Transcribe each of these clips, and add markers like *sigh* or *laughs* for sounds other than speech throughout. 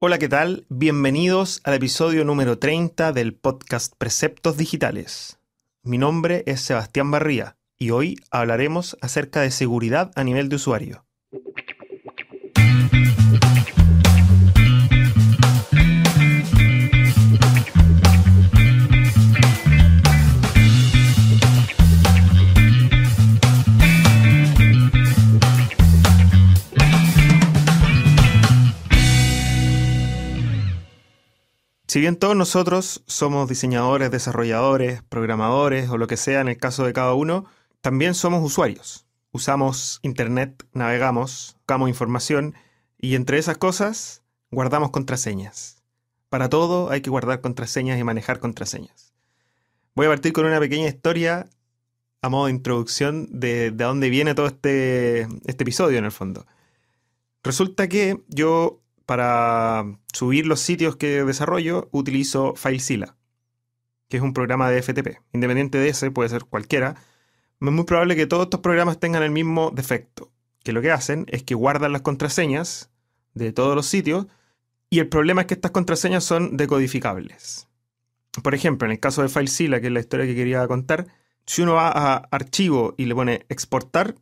Hola, ¿qué tal? Bienvenidos al episodio número 30 del podcast Preceptos Digitales. Mi nombre es Sebastián Barría y hoy hablaremos acerca de seguridad a nivel de usuario. Si bien todos nosotros somos diseñadores, desarrolladores, programadores o lo que sea en el caso de cada uno, también somos usuarios. Usamos Internet, navegamos, buscamos información y entre esas cosas guardamos contraseñas. Para todo hay que guardar contraseñas y manejar contraseñas. Voy a partir con una pequeña historia a modo de introducción de, de dónde viene todo este, este episodio en el fondo. Resulta que yo para subir los sitios que desarrollo, utilizo FileZilla, que es un programa de FTP. Independiente de ese, puede ser cualquiera. Es muy probable que todos estos programas tengan el mismo defecto, que lo que hacen es que guardan las contraseñas de todos los sitios y el problema es que estas contraseñas son decodificables. Por ejemplo, en el caso de FileZilla, que es la historia que quería contar, si uno va a archivo y le pone exportar,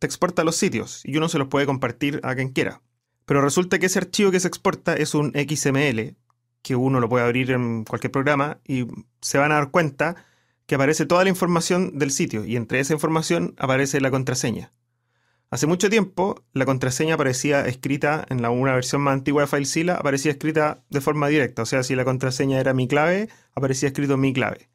te exporta los sitios y uno se los puede compartir a quien quiera. Pero resulta que ese archivo que se exporta es un XML, que uno lo puede abrir en cualquier programa y se van a dar cuenta que aparece toda la información del sitio y entre esa información aparece la contraseña. Hace mucho tiempo la contraseña aparecía escrita en una versión más antigua de FileZilla, aparecía escrita de forma directa, o sea, si la contraseña era mi clave, aparecía escrito mi clave.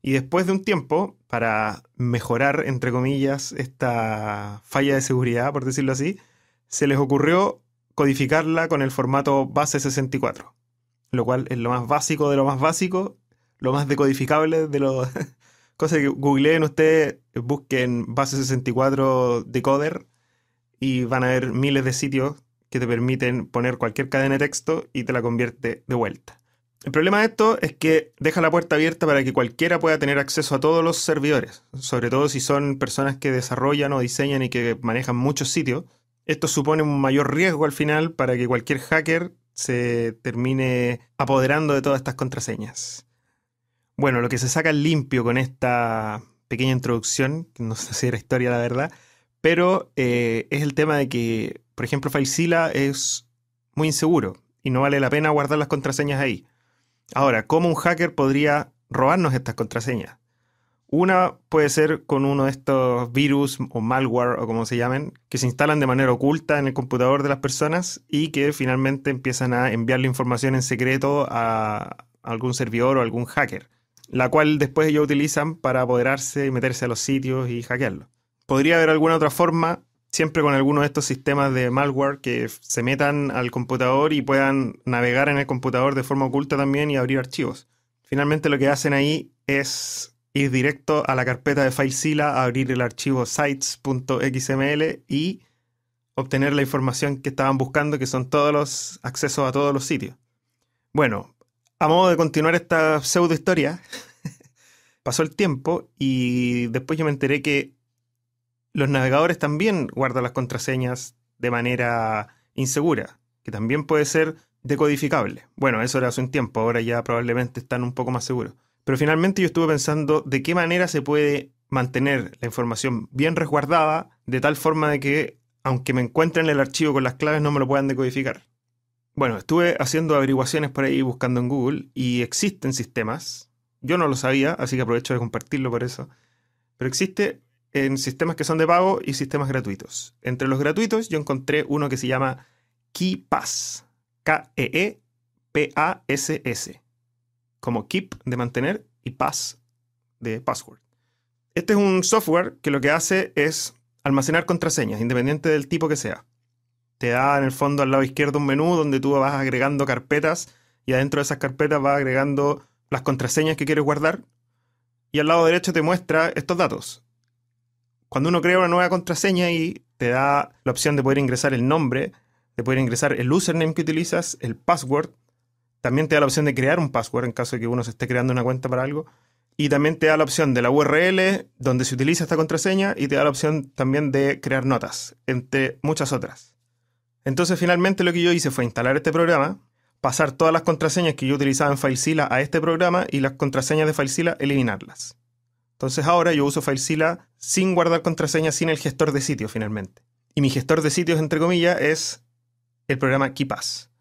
Y después de un tiempo, para mejorar, entre comillas, esta falla de seguridad, por decirlo así, se les ocurrió codificarla con el formato base 64, lo cual es lo más básico de lo más básico, lo más decodificable de lo... *laughs* Cosa que googleen ustedes, busquen base 64 decoder y van a ver miles de sitios que te permiten poner cualquier cadena de texto y te la convierte de vuelta. El problema de esto es que deja la puerta abierta para que cualquiera pueda tener acceso a todos los servidores, sobre todo si son personas que desarrollan o diseñan y que manejan muchos sitios, esto supone un mayor riesgo al final para que cualquier hacker se termine apoderando de todas estas contraseñas. Bueno, lo que se saca limpio con esta pequeña introducción, que no *laughs* sé si era historia la verdad, pero eh, es el tema de que, por ejemplo, FileZilla es muy inseguro y no vale la pena guardar las contraseñas ahí. Ahora, ¿cómo un hacker podría robarnos estas contraseñas? Una puede ser con uno de estos virus o malware o como se llamen, que se instalan de manera oculta en el computador de las personas y que finalmente empiezan a enviarle información en secreto a algún servidor o algún hacker, la cual después ellos utilizan para apoderarse y meterse a los sitios y hackearlo. Podría haber alguna otra forma, siempre con alguno de estos sistemas de malware que se metan al computador y puedan navegar en el computador de forma oculta también y abrir archivos. Finalmente lo que hacen ahí es ir directo a la carpeta de FileZilla, abrir el archivo sites.xml y obtener la información que estaban buscando, que son todos los accesos a todos los sitios. Bueno, a modo de continuar esta pseudo historia, *laughs* pasó el tiempo y después yo me enteré que los navegadores también guardan las contraseñas de manera insegura, que también puede ser decodificable. Bueno, eso era hace un tiempo, ahora ya probablemente están un poco más seguros. Pero finalmente yo estuve pensando de qué manera se puede mantener la información bien resguardada de tal forma de que, aunque me encuentren el archivo con las claves, no me lo puedan decodificar. Bueno, estuve haciendo averiguaciones por ahí buscando en Google y existen sistemas. Yo no lo sabía, así que aprovecho de compartirlo por eso. Pero existe en sistemas que son de pago y sistemas gratuitos. Entre los gratuitos yo encontré uno que se llama KeePass. K-E-E-P-A-S-S como keep de mantener y pass de password. Este es un software que lo que hace es almacenar contraseñas, independiente del tipo que sea. Te da en el fondo al lado izquierdo un menú donde tú vas agregando carpetas y adentro de esas carpetas vas agregando las contraseñas que quieres guardar y al lado derecho te muestra estos datos. Cuando uno crea una nueva contraseña y te da la opción de poder ingresar el nombre, de poder ingresar el username que utilizas, el password también te da la opción de crear un password en caso de que uno se esté creando una cuenta para algo. Y también te da la opción de la URL donde se utiliza esta contraseña y te da la opción también de crear notas, entre muchas otras. Entonces finalmente lo que yo hice fue instalar este programa pasar todas las contraseñas que yo utilizaba en FileZilla a este programa y las contraseñas de FileZilla eliminarlas. Entonces ahora yo uso FileZilla sin guardar contraseñas, sin el gestor de sitios finalmente. Y mi gestor de sitios, entre comillas, es el programa KeePass.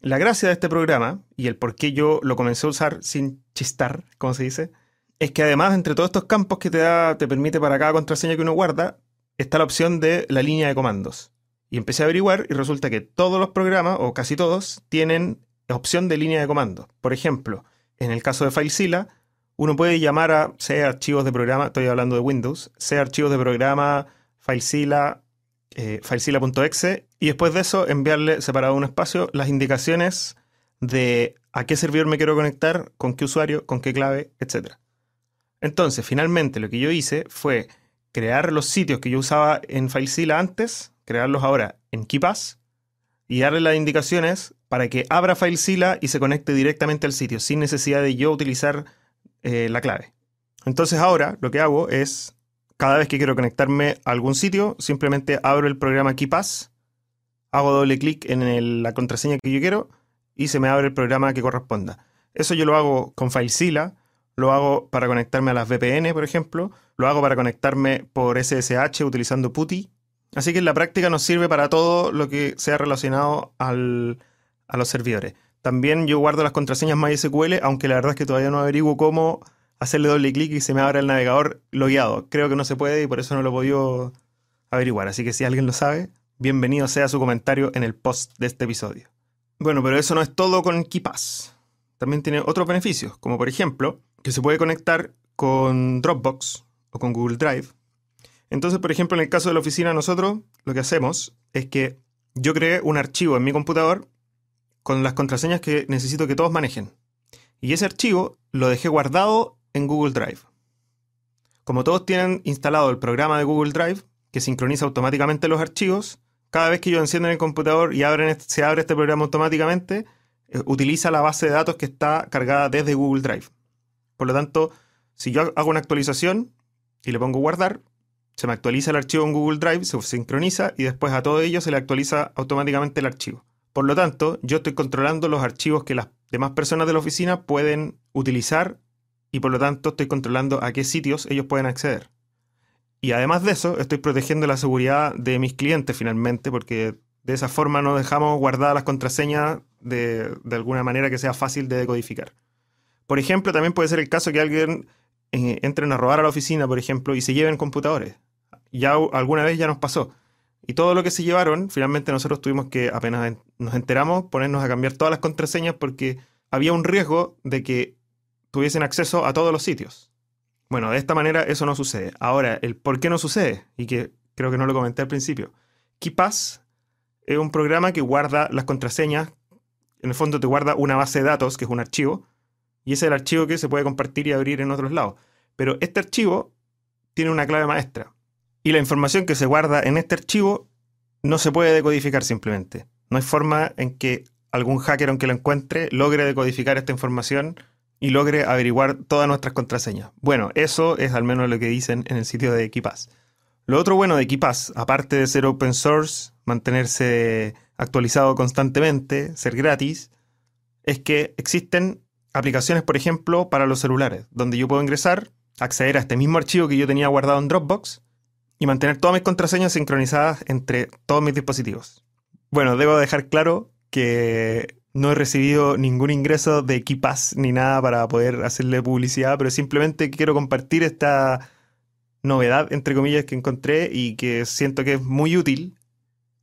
La gracia de este programa, y el por qué yo lo comencé a usar sin chistar, como se dice, es que además entre todos estos campos que te, da, te permite para cada contraseña que uno guarda, está la opción de la línea de comandos. Y empecé a averiguar y resulta que todos los programas, o casi todos, tienen opción de línea de comando. Por ejemplo, en el caso de FileZilla, uno puede llamar a, sea archivos de programa, estoy hablando de Windows, sea archivos de programa, FileZilla, eh, FileZilla.exe, y después de eso enviarle separado un espacio las indicaciones de a qué servidor me quiero conectar, con qué usuario, con qué clave, etc. Entonces, finalmente lo que yo hice fue crear los sitios que yo usaba en FileZilla antes, crearlos ahora en KeePass y darle las indicaciones para que abra FileZilla y se conecte directamente al sitio sin necesidad de yo utilizar eh, la clave. Entonces ahora lo que hago es, cada vez que quiero conectarme a algún sitio, simplemente abro el programa KeePass, hago doble clic en la contraseña que yo quiero y se me abre el programa que corresponda. Eso yo lo hago con FileZilla, lo hago para conectarme a las VPN, por ejemplo, lo hago para conectarme por SSH utilizando PuTTY Así que en la práctica nos sirve para todo lo que sea relacionado a los servidores. También yo guardo las contraseñas MySQL, aunque la verdad es que todavía no averiguo cómo hacerle doble clic y se me abra el navegador logueado. Creo que no se puede y por eso no lo he podido averiguar. Así que si alguien lo sabe, bienvenido sea su comentario en el post de este episodio. Bueno, pero eso no es todo con KeePass. También tiene otros beneficios, como por ejemplo que se puede conectar con Dropbox o con Google Drive entonces, por ejemplo, en el caso de la oficina, nosotros lo que hacemos es que yo creé un archivo en mi computador con las contraseñas que necesito que todos manejen. Y ese archivo lo dejé guardado en Google Drive. Como todos tienen instalado el programa de Google Drive, que sincroniza automáticamente los archivos, cada vez que yo enciendo en el computador y se abre este programa automáticamente, eh, utiliza la base de datos que está cargada desde Google Drive. Por lo tanto, si yo hago una actualización y le pongo guardar, se me actualiza el archivo en Google Drive, se sincroniza y después a todo ello se le actualiza automáticamente el archivo. Por lo tanto, yo estoy controlando los archivos que las demás personas de la oficina pueden utilizar y por lo tanto estoy controlando a qué sitios ellos pueden acceder. Y además de eso, estoy protegiendo la seguridad de mis clientes finalmente, porque de esa forma no dejamos guardadas las contraseñas de, de alguna manera que sea fácil de decodificar. Por ejemplo, también puede ser el caso que alguien eh, entre a robar a la oficina, por ejemplo, y se lleven computadores ya alguna vez ya nos pasó. Y todo lo que se llevaron, finalmente nosotros tuvimos que, apenas nos enteramos, ponernos a cambiar todas las contraseñas porque había un riesgo de que tuviesen acceso a todos los sitios. Bueno, de esta manera eso no sucede. Ahora, el por qué no sucede, y que creo que no lo comenté al principio. KeePass es un programa que guarda las contraseñas, en el fondo te guarda una base de datos, que es un archivo, y ese es el archivo que se puede compartir y abrir en otros lados. Pero este archivo tiene una clave maestra. Y la información que se guarda en este archivo no se puede decodificar simplemente. No hay forma en que algún hacker, aunque lo encuentre, logre decodificar esta información y logre averiguar todas nuestras contraseñas. Bueno, eso es al menos lo que dicen en el sitio de Equipass. Lo otro bueno de Equipass, aparte de ser open source, mantenerse actualizado constantemente, ser gratis, es que existen aplicaciones, por ejemplo, para los celulares, donde yo puedo ingresar, acceder a este mismo archivo que yo tenía guardado en Dropbox y mantener todas mis contraseñas sincronizadas entre todos mis dispositivos. Bueno, debo dejar claro que no he recibido ningún ingreso de Equipas ni nada para poder hacerle publicidad, pero simplemente quiero compartir esta novedad, entre comillas, que encontré y que siento que es muy útil,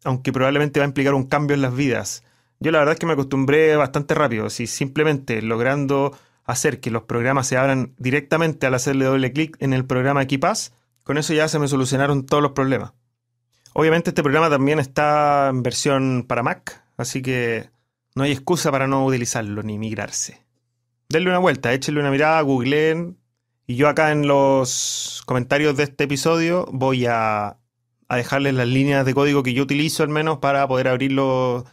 aunque probablemente va a implicar un cambio en las vidas. Yo la verdad es que me acostumbré bastante rápido, si simplemente logrando hacer que los programas se abran directamente al hacerle doble clic en el programa Equipas, con eso ya se me solucionaron todos los problemas. Obviamente este programa también está en versión para Mac, así que no hay excusa para no utilizarlo ni migrarse. Denle una vuelta, échenle una mirada, googleen. Y yo acá en los comentarios de este episodio voy a, dejarles las líneas de código que yo utilizo al menos para poder abrir los,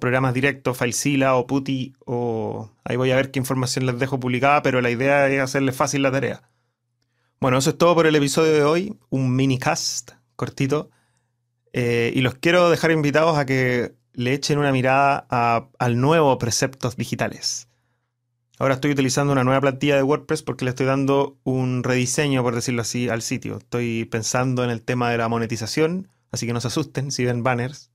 programas directos, FileZilla o PuTTY, o ahí voy a ver qué información les dejo publicada, pero la idea es hacerles fácil la tarea. Bueno, eso es todo por el episodio de hoy, un mini cast cortito. Eh, y los quiero dejar invitados a que le echen una mirada al nuevo Preceptos Digitales. Ahora estoy utilizando una nueva plantilla de WordPress porque le estoy dando un rediseño, por decirlo así, al sitio. Estoy pensando en el tema de la monetización, así que no se asusten si ven banners.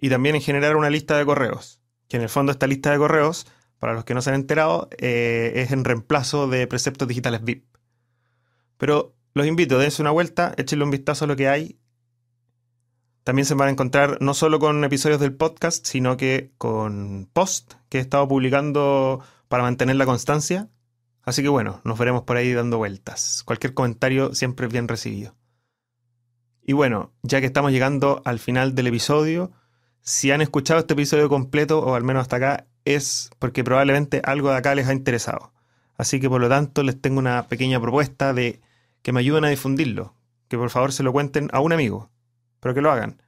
Y también en generar una lista de correos, que en el fondo esta lista de correos, para los que no se han enterado, eh, es en reemplazo de preceptos digitales VIP. Pero los invito, dense una vuelta, échenle un vistazo a lo que hay. También se van a encontrar no solo con episodios del podcast, sino que con post que he estado publicando para mantener la constancia. Así que bueno, nos veremos por ahí dando vueltas. Cualquier comentario siempre es bien recibido. Y bueno, ya que estamos llegando al final del episodio, si han escuchado este episodio completo, o al menos hasta acá, es porque probablemente algo de acá les ha interesado. Así que por lo tanto les tengo una pequeña propuesta de que me ayuden a difundirlo, que por favor se lo cuenten a un amigo, pero que lo hagan.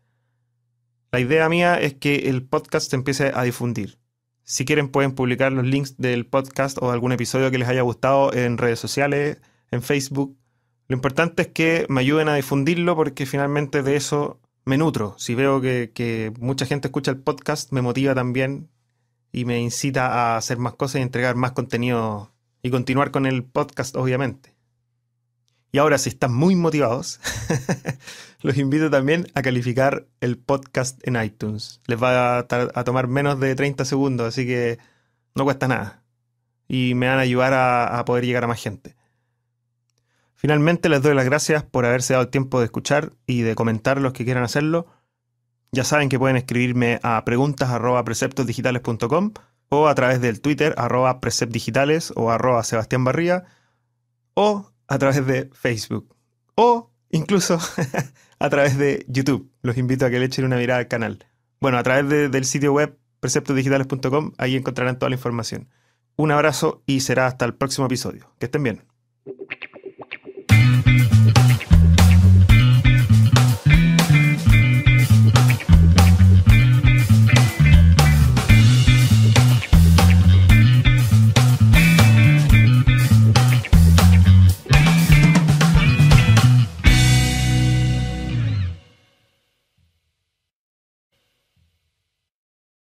La idea mía es que el podcast se empiece a difundir. Si quieren pueden publicar los links del podcast o algún episodio que les haya gustado en redes sociales, en Facebook. Lo importante es que me ayuden a difundirlo porque finalmente de eso me nutro. Si veo que, mucha gente escucha el podcast, me motiva también y me incita a hacer más cosas y entregar más contenido y continuar con el podcast, obviamente. Y ahora, si están muy motivados, *laughs* los invito también a calificar el podcast en iTunes. Les va a, tomar menos de 30 segundos, así que no cuesta nada. Y me van a ayudar a, poder llegar a más gente. Finalmente les doy las gracias por haberse dado el tiempo de escuchar y de comentar los que quieran hacerlo. Ya saben que pueden escribirme a preguntas.preceptosdigitales.com o a través del Twitter arroba preceptdigitales o arroba Sebastián Barría o a través de Facebook o incluso *laughs* a través de YouTube. Los invito a que le echen una mirada al canal. Bueno, a través del sitio web preceptosdigitales.com, ahí encontrarán toda la información. Un abrazo y será hasta el próximo episodio. Que estén bien.